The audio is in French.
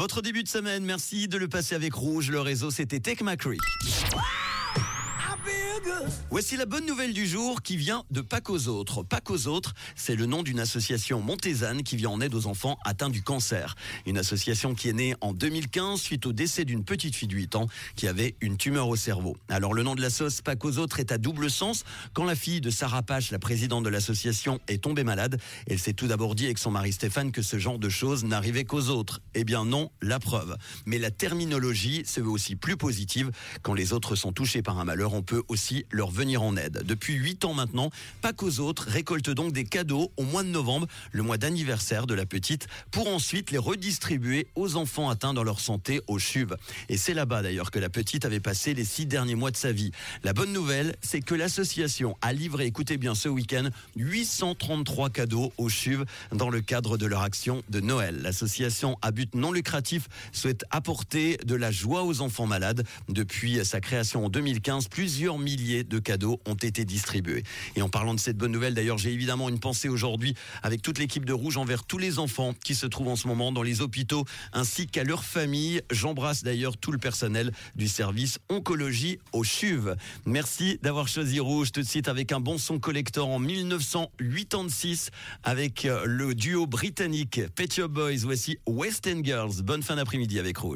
Votre début de semaine, merci de le passer avec Rouge. Le réseau, c'était Tech McCree. Voici la bonne nouvelle du jour qui vient de Pâques aux autres. Pâques aux autres, c'est le nom d'une association montésane qui vient en aide aux enfants atteints du cancer. Une association qui est née en 2015 suite au décès d'une petite fille de 8 ans qui avait une tumeur au cerveau. Alors le nom de la sauce Pâques aux autres est à double sens. Quand la fille de Sarah Pache, la présidente de l'association, est tombée malade, elle s'est tout d'abord dit avec son mari Stéphane que ce genre de choses n'arrivait qu'aux autres. Eh bien non, la preuve. Mais la terminologie se veut aussi plus positive. Quand les autres sont touchés par un malheur, on peut aussi leur venir en aide. Depuis 8 ans maintenant, pas qu'aux autres récolte donc des cadeaux au mois de novembre, le mois d'anniversaire de la petite, pour ensuite les redistribuer aux enfants atteints dans leur santé au CHUV. Et c'est là-bas d'ailleurs que la petite avait passé les six derniers mois de sa vie. La bonne nouvelle, c'est que l'association a livré, écoutez bien ce week-end, 833 cadeaux au CHUV dans le cadre de leur action de Noël. L'association à but non lucratif souhaite apporter de la joie aux enfants malades. Depuis sa création en 2015, plusieurs milliers de cadeaux ont été distribués. Et en parlant de cette bonne nouvelle, d'ailleurs, j'ai évidemment une pensée aujourd'hui avec toute l'équipe de Rouge envers tous les enfants qui se trouvent en ce moment dans les hôpitaux ainsi qu'à leurs familles. J'embrasse d'ailleurs tout le personnel du service oncologie au CHUV. Merci d'avoir choisi Rouge tout de suite avec un bon son collector en 1986 avec euh, le duo britannique Pet Shop Boys. Voici West End Girls. Bonne fin d'après-midi avec Rouge.